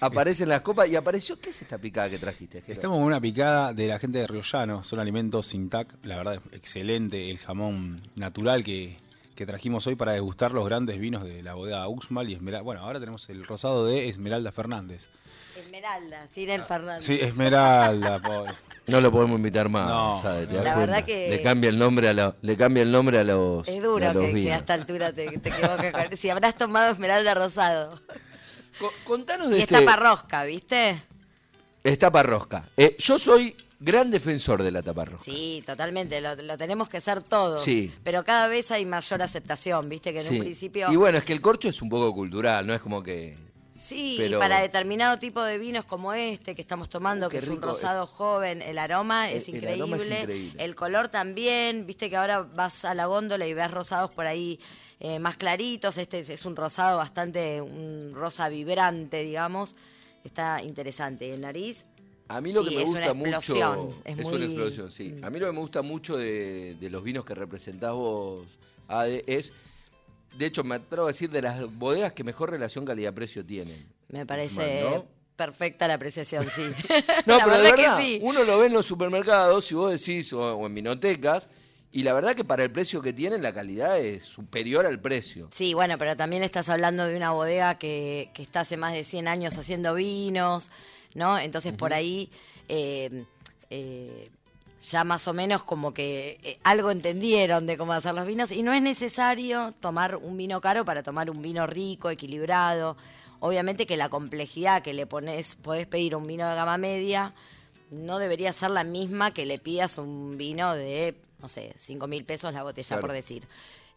Aparecen las copas y apareció. ¿Qué es esta picada que trajiste, Jero? Estamos con una picada de la gente de Río Llano, son alimentos sin tac, la verdad es excelente el jamón natural que, que trajimos hoy para degustar los grandes vinos de la bodega Uxmal y Esmeralda. Bueno, ahora tenemos el rosado de Esmeralda Fernández. Esmeralda, Cyril Fernández. Sí, Esmeralda, pobre. No lo podemos invitar más, No, ¿sabes? ¿Te no. das La cuenta? verdad que- Le cambia el nombre a, la- le cambia el nombre a los, Es a duro los que, a esta altura te, te equivoques. Si habrás tomado Esmeralda Rosado. Co- Contanos de Y este... esta parrosca, ¿viste? Es taparrosca. Eh, yo soy gran defensor de la taparrosca. Sí, totalmente. Lo, lo tenemos que hacer todos. Sí. Pero cada vez hay mayor aceptación, ¿viste? Que en Sí. un principio... Y bueno, es que el corcho es un poco cultural, no es como que... Sí, Pero- y para determinado tipo de vinos como este que estamos tomando, qué que es un rico. rosado joven, el aroma El- es el increíble. aroma es increíble. El color también, viste que ahora vas a la góndola y ves rosados por ahí eh, más claritos. Este es un rosado bastante, un rosa vibrante, digamos. Está interesante. El nariz, A mí lo Sí, que me es gusta una mucho... es una muy- explosión, sí. A mí lo que me gusta mucho de, de los vinos que representás vos, Ade, es... De hecho, me atrevo a decir de las bodegas que mejor relación calidad-precio tienen. me parece ¿no? perfecta la apreciación, sí. No, la pero de verdad verdad, que sí. uno lo ve en los supermercados, si vos decís, o, o en vinotecas, y la verdad que para el precio que tienen, la calidad es superior al precio. Sí, bueno, pero también estás hablando de una bodega que, que está hace más de 100 años haciendo vinos, ¿no? Entonces por ahí eh, eh, ya más o menos como que eh, algo entendieron de cómo hacer los vinos y no es necesario tomar un vino caro para tomar un vino rico, equilibrado. Obviamente que la complejidad que le pones, podés pedir un vino de gama media, no debería ser la misma que le pidas un vino de, no sé, 5 mil pesos la botella, Claro. por decir.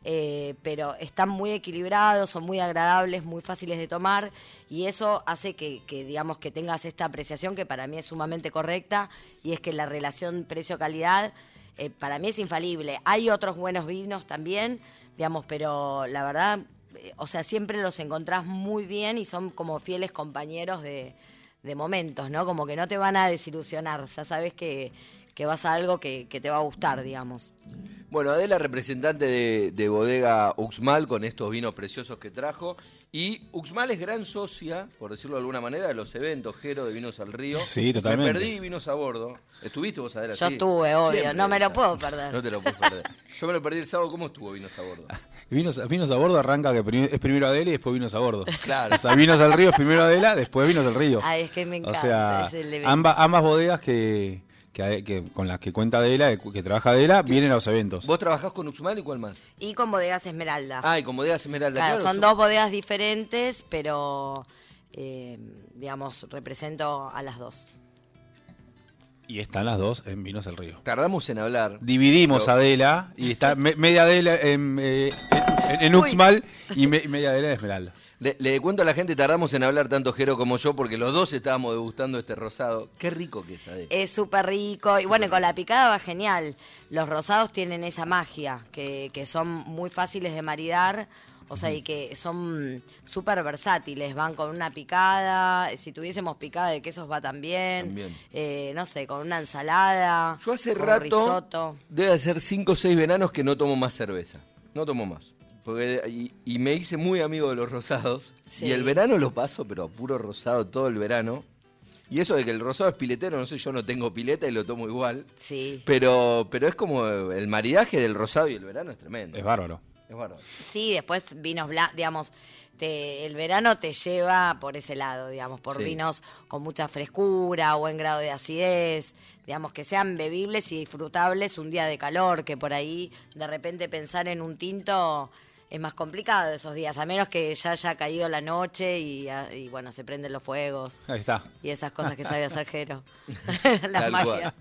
Eh, pero están muy equilibrados, son muy agradables, muy fáciles de tomar y eso hace que, que, digamos que tengas esta apreciación que para mí es sumamente correcta y es que la relación precio-calidad eh, para mí es infalible. Hay otros buenos vinos también, digamos, pero la verdad, eh, o sea, siempre los encontrás muy bien y son como fieles compañeros de, de momentos, ¿no? Como que no te van a desilusionar, ya sabes que, que vas a algo que, que te va a gustar, digamos. Bueno, Adela, representante de, de bodega Uxmal, con estos vinos preciosos que trajo. Y Uxmal es gran socia, por decirlo de alguna manera, de los eventos Jero de Vinos al Río. Sí, totalmente. Me perdí Vinos a Bordo. ¿Estuviste vos, Adela? Yo Sí. estuve, obvio, Siempre, no me lo puedo perder. No te lo puedes perder. Yo me lo perdí el sábado. ¿Cómo estuvo Vinos a Bordo? Vinos, vinos a bordo arranca que prim- es primero Adela y después vinos a bordo. Claro. O sea, vinos al río es primero Adela, después vinos al río. Ay, es que me encanta. O sea, es el ambas bodegas que, que- que- con las que cuenta Adela, que trabaja Adela, vienen a los eventos. ¿Vos trabajás con Uxmal y cuál más? Y con bodegas Esmeralda. Ah, y con bodegas Esmeralda. Claro, claro, son dos bodegas diferentes, pero eh, digamos, represento a las dos. Y están las dos en Vinos al Río. Tardamos en hablar. Dividimos Pero- Adela y está me- media Adela en, eh, en- en Uy. Uxmal y me- media Adela en Esmeralda. Le, le cuento a la gente, tardamos en hablar tanto Jero como yo, porque los dos estábamos degustando este rosado. Qué rico que es. Es súper rico. Y bueno, con la picada va genial. Los rosados tienen esa magia, que, que son muy fáciles de maridar. O sea, y que son súper versátiles. Van con una picada. Si tuviésemos picada de quesos va también. También. Eh, no sé, con una ensalada. Yo hace con rato, risotto. debe ser 5 o 6 veranos que no tomo más cerveza. No tomo más. Porque, y, y me hice muy amigo de los rosados. Sí. Y el verano lo paso, pero a puro rosado todo el verano. Y eso de que el rosado es piletero, no sé, yo no tengo pileta y lo tomo igual. Sí. Pero, pero es como el maridaje del rosado y el verano es tremendo. Es bárbaro. Es bárbaro. Sí, después vinos blancos, digamos, te- el verano te lleva por ese lado, digamos, por Sí. vinos con mucha frescura, buen grado de acidez, digamos, que sean bebibles y disfrutables un día de calor, que por ahí de repente pensar en un tinto es más complicado esos días, a menos que ya haya caído la noche y, ah, y, bueno, se prenden los fuegos. Ahí está. Y esas cosas que sabe hacer Jero. la magia.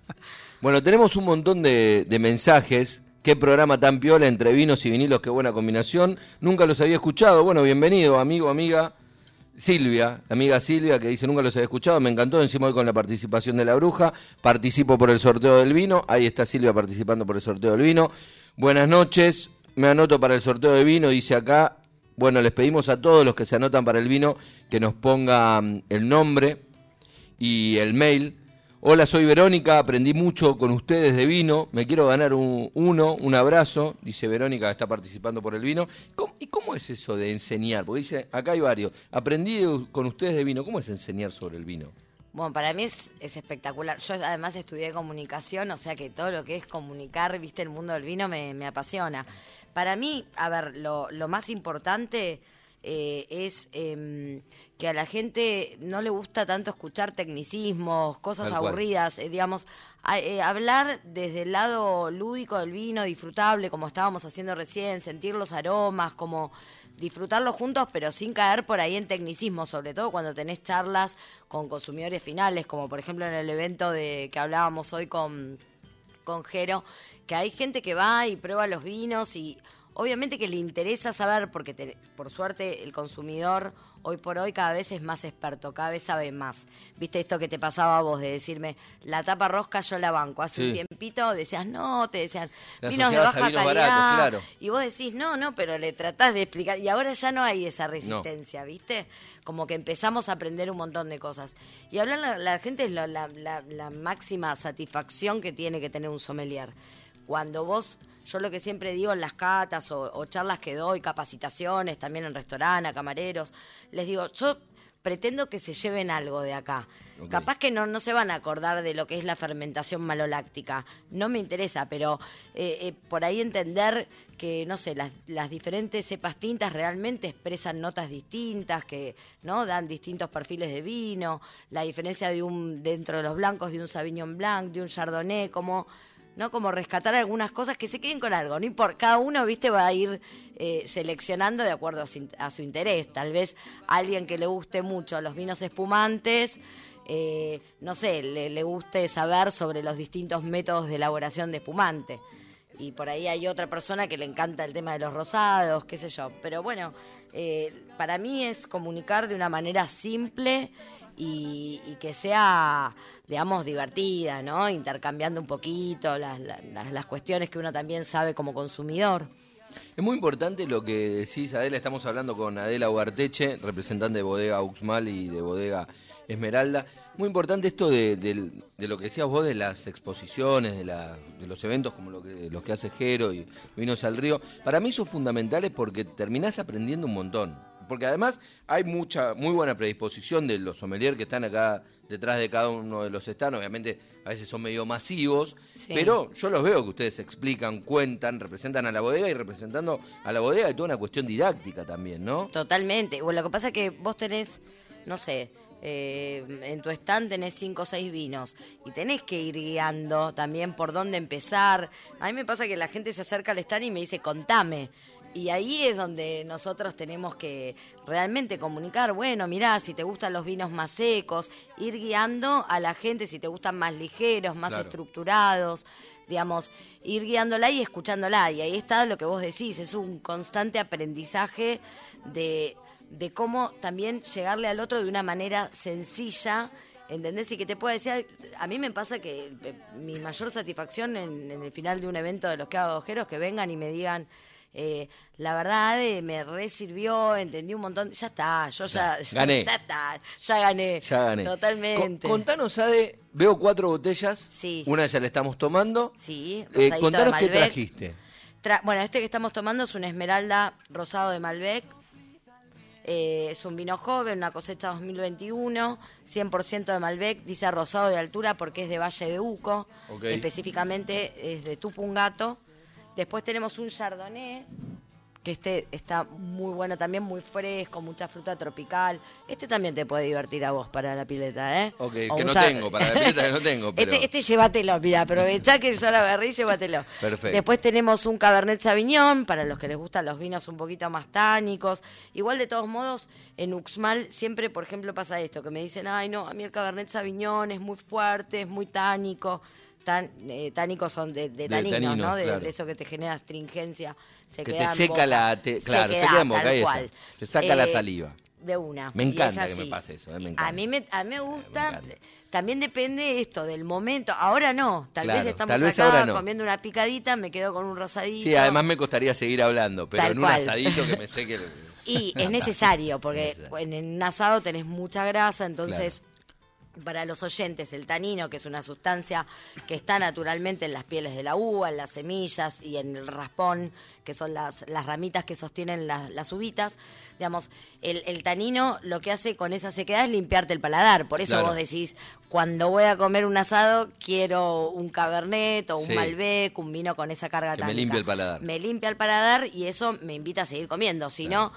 Bueno, tenemos un montón de, de mensajes. Qué programa tan piola entre vinos y vinilos, qué buena combinación. Nunca los había escuchado. Bueno, bienvenido, amigo, amiga. Silvia, amiga Silvia, que dice nunca los había escuchado, me encantó, encima hoy con la participación de la bruja, participo por el sorteo del vino, ahí está Silvia participando por el sorteo del vino. Buenas noches, me anoto para el sorteo de vino, dice acá, bueno, les pedimos a todos los que se anotan para el vino que nos pongan el nombre y el mail. Hola, soy Verónica, aprendí mucho con ustedes de vino, me quiero ganar un, uno, un abrazo, dice Verónica, está participando por el vino. ¿Cómo- ¿Y cómo es eso de enseñar? Porque dice, acá hay varios, aprendí con ustedes de vino, ¿cómo es enseñar sobre el vino? Bueno, para mí es, es espectacular. Yo además estudié comunicación, o sea que todo lo que es comunicar, viste, el mundo del vino me, me apasiona. Para mí, a ver, lo, lo más importante eh, es em, que a la gente no le gusta tanto escuchar tecnicismos, cosas Tal aburridas, eh, digamos, a- eh, hablar desde el lado lúdico del vino, disfrutable, como estábamos haciendo recién, sentir los aromas, como disfrutarlo juntos, pero sin caer por ahí en tecnicismo, sobre todo cuando tenés charlas con consumidores finales, como por ejemplo en el evento de que hablábamos hoy con, con Jero, que hay gente que va y prueba los vinos y obviamente que le interesa saber, porque te- por suerte el consumidor hoy por hoy cada vez es más experto, cada vez sabe más. Viste esto que te pasaba a vos de decirme, la tapa rosca yo la banco. Hace un tiempito decías, no, te decían, La vinos de baja calidad. claro. Y vos decís, no, no, pero le tratás de explicar. Y ahora ya no hay esa resistencia, ¿viste? Como que empezamos a aprender un montón de cosas. Y hablar la, la gente es la- la máxima satisfacción que tiene que tener un sommelier. Cuando vos, yo lo que siempre digo en las catas o, o charlas que doy, capacitaciones, también en restaurante, a camareros, les digo, yo pretendo que se lleven algo de acá. Capaz que no, no se van a acordar de lo que es la fermentación maloláctica. No me interesa, pero eh, eh, por ahí entender que, no sé, las, las diferentes cepas tintas realmente expresan notas distintas, que no dan distintos perfiles de vino, la diferencia de un dentro de los blancos de un Sauvignon Blanc, de un Chardonnay, como ¿no? Como rescatar algunas cosas que se queden con algo. No importa, cada uno, viste, va a ir eh, seleccionando de acuerdo a su, interés. Tal vez alguien que le guste mucho los vinos espumantes, eh, no sé, le guste saber sobre los distintos métodos de elaboración de espumante. Y por ahí hay otra persona que le encanta el tema de los rosados, qué sé yo. Pero bueno, eh, para mí es comunicar de una manera simple y, que sea, digamos, divertida, ¿no? Intercambiando un poquito las, las- cuestiones que uno también sabe como consumidor. Es muy importante lo que decís, Adela. Estamos hablando con Adela Ugarteche, representante de Bodega Uxmal y de Bodega Esmeralda. Muy importante esto de, lo que decías vos de las exposiciones, de, la- de los eventos como lo que, los que hace Jero y Vinos al Río. Para mí son fundamentales porque terminás aprendiendo un montón. Porque además hay mucha, muy buena predisposición de los sommeliers que están acá detrás de cada uno de los stands. Obviamente a veces son medio masivos, Sí. pero yo los veo que ustedes explican, cuentan, representan a la bodega y representando a la bodega hay toda una cuestión didáctica también, ¿no? Totalmente. Bueno, lo que pasa es que vos tenés, no sé, eh, en tu stand tenés cinco o seis vinos y tenés que ir guiando también por dónde empezar. A mí me pasa que la gente se acerca al stand y me dice, contame. Y ahí es donde nosotros tenemos que realmente comunicar, bueno, mirá, si te gustan los vinos más secos, ir guiando a la gente si te gustan más ligeros, más Claro. estructurados, digamos, ir guiándola y escuchándola. Y ahí está lo que vos decís, es un constante aprendizaje de, de cómo también llegarle al otro de una manera sencilla. ¿Entendés? Y que te pueda decir, a mí me pasa que eh, mi mayor satisfacción en, en el final de un evento de los que hago ojeros que vengan y me digan, eh, la verdad eh, me resirvió, entendí un montón, ya está, yo ya, ya, gané. ya está, ya gané. Ya gané. Totalmente. Co- contanos, Ade, veo cuatro botellas. Sí. Una ya la estamos tomando. Sí, Eh, contanos qué trajiste. Tra- bueno, este que estamos tomando es un esmeralda rosado de Malbec. Eh, es un vino joven, una cosecha 2021, 100% de Malbec, dice rosado de altura porque es de Valle de Uco, específicamente es de Tupungato. Después tenemos un Chardonnay, que este está muy bueno también, muy fresco, mucha fruta tropical. Este también te puede divertir a vos para la pileta, ¿eh? Ok, O que no tengo, para la pileta que no tengo, pero... Este, este llévatelo, mira, aprovechá que yo lo agarré y llévatelo. Perfecto. Después tenemos un Cabernet Sauvignon, para los que les gustan los vinos un poquito más tánicos. Igual, de todos modos, en Uxmal siempre, por ejemplo, pasa esto, que me dicen, ay, no, a mí el Cabernet Sauvignon es muy fuerte, es muy tánico. Tan, eh, tánicos son de, de De taninos, taninos, ¿no? De, claro. de eso que te genera astringencia. Se Que te queda seca boca. la- te- Se claro, se queda, queda en boca, ahí está. Te saca la Eh, saliva. De una. Me encanta que me pase eso, eh, me A encanta. mí me, a mí me gusta. También depende esto del momento. Ahora no. Tal Claro, vez estamos tal vez acá no. comiendo una picadita, me quedo con un rosadito. Sí, además me costaría seguir hablando, pero Tal en un cual. asadito que me sé que... Y es necesario, porque en un asado tenés mucha grasa, entonces. Para los oyentes, el tanino, que es una sustancia que está naturalmente en las pieles de la uva, en las semillas y en el raspón, que son las, las ramitas que sostienen las, las uvitas, digamos, el, el tanino lo que hace con esa sequedad es limpiarte el paladar. Por eso Claro. vos decís, cuando voy a comer un asado, quiero un cabernet o un Sí. malbec, un vino con esa carga Que me limpie el paladar. Me limpia el paladar y eso me invita a seguir comiendo. Si no,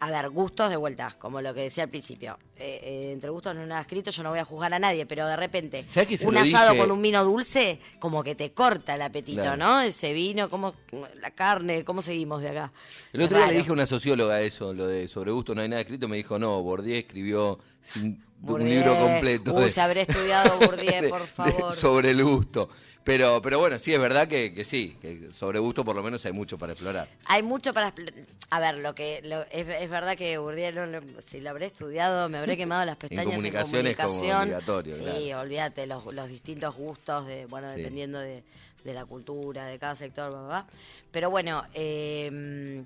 a ver, gustos de vuelta, como lo que decía al principio. Eh, eh, entre gustos no hay nada escrito, yo no voy a juzgar a nadie, pero de repente, ¿Sabés que se un asado dije? con un vino dulce, como que te corta el apetito, Claro. ¿no? Ese vino, como la carne, ¿cómo seguimos de acá? El otro Es día le dije a una socióloga eso, lo de sobre gusto no hay nada escrito, me dijo, no, Bourdieu escribió sin- un libro completo. Uy, de- se habré estudiado Bourdieu, de- por de- favor. sobre el gusto. Pero, pero bueno, sí, es verdad que, que sí, que sobre gusto por lo menos hay mucho para explorar. Hay mucho para... A ver, lo que lo- es, es verdad que Bourdieu, lo- si lo habré estudiado, me habré quemado las pestañas en comunicación como comunicación. obligatorio, Sí, claro. olvídate, los, los distintos gustos, de bueno, Sí. dependiendo de, de la cultura, de cada sector. Pero bueno, eh,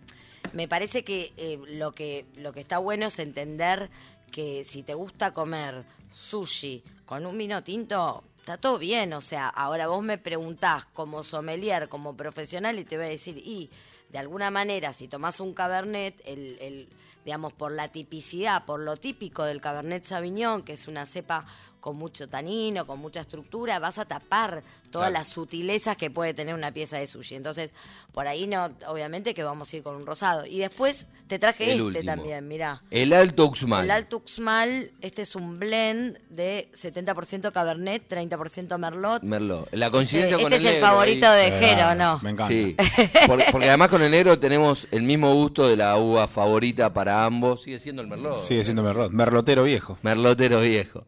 me parece que, eh, lo que lo que está bueno es entender que si te gusta comer sushi con un vino tinto, está todo bien. O sea, ahora vos me preguntás como sommelier, como profesional, y te voy a decir, y de alguna manera, si tomás un cabernet, el, el, digamos, por la tipicidad, por lo típico del cabernet sauvignon, que es una cepa con mucho tanino, con mucha estructura, vas a tapar todas Claro. las sutilezas que puede tener una pieza de sushi. Entonces, por ahí no, obviamente que vamos a ir con un rosado. Y después te traje El este último. también, mirá. El Alto Uxmal. El Alto Uxmal, este es un blend de 70% Cabernet, 30% Merlot. Merlot. La coincidencia Eh, con este el es el negro favorito ahí. de Jero, ¿no? Me encanta. Sí, Por- porque además con el negro tenemos el mismo gusto de la uva favorita para ambos. Sigue siendo el Merlot. Sigue siendo merlot, merlotero viejo. Merlotero viejo.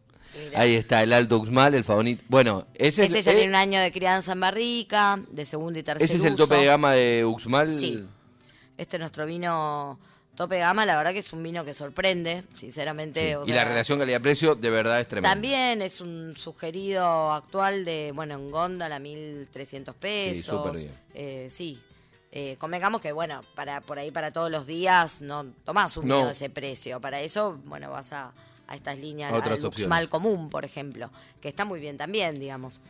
Ahí está, el Alto Uxmal, el favorito. Bueno, ese Este es, ya eh, tiene un año de crianza en barrica, de segundo y tercer ese es el tope de gama de Uxmal. Sí. Este es nuestro vino tope de gama, la verdad que es un vino que sorprende, sinceramente. Sí. o y sea, la relación calidad-precio de verdad es tremenda. También es un sugerido actual de, bueno, en góndola, 1.300 pesos. súper bien. Eh, sí. Eh, convengamos que, bueno, para por ahí para todos los días no tomás un No. vino de ese precio. Para eso, bueno, vas a, a estas líneas, A otras al opciones. Luxmal común, por ejemplo, que está muy bien también, digamos.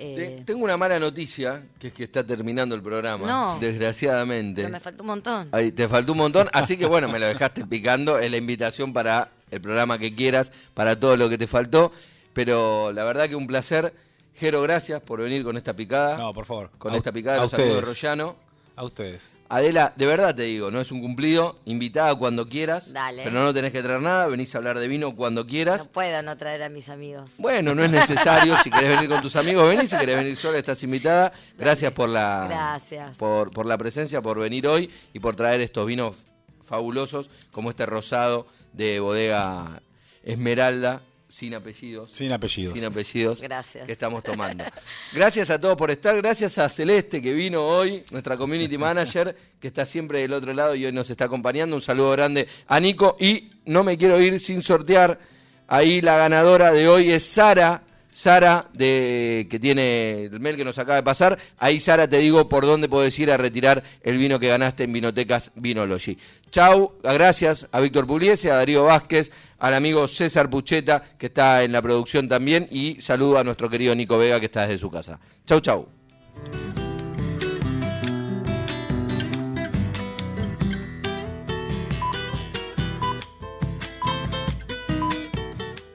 Eh, Tengo una mala noticia, que es que está terminando el programa. No. Desgraciadamente. pero me faltó un montón. Ahí, te faltó un montón, así que bueno, me lo dejaste picando. Es la invitación para el programa que quieras, para todo lo que te faltó. Pero la verdad que un placer. Jero, gracias por venir con esta picada. No, por favor. Con A- esta picada de a los amigos de ustedes. Rollano. A ustedes. Adela, de verdad te digo, no es un cumplido. Invitada cuando quieras. Dale. Pero no tenés que traer nada. Venís a hablar de vino cuando quieras. No puedo no traer a mis amigos. Bueno, no es necesario. si querés venir con tus amigos, venís. Si querés venir sola, estás invitada. Gracias por la, Gracias. por, por la presencia, por venir hoy y por traer estos vinos fabulosos, como este rosado de bodega Esmeralda, sin apellidos. Sin apellidos. Sin apellidos. Gracias. Que estamos tomando. Gracias a todos por estar. Gracias a Celeste que vino hoy, nuestra community manager, que está siempre del otro lado y hoy nos está acompañando. Un saludo grande a Nico. Y no me quiero ir sin sortear. Ahí la ganadora de hoy es Sara. Sara, de, que tiene el mail que nos acaba de pasar. Ahí, Sara, te digo por dónde podés ir a retirar el vino que ganaste en Vinotecas Vinology. Chau, gracias a Víctor Pugliese, a Darío Vázquez, al amigo César Pucheta, que está en la producción también, y saludo a nuestro querido Nico Vega, que está desde su casa. Chau, chau.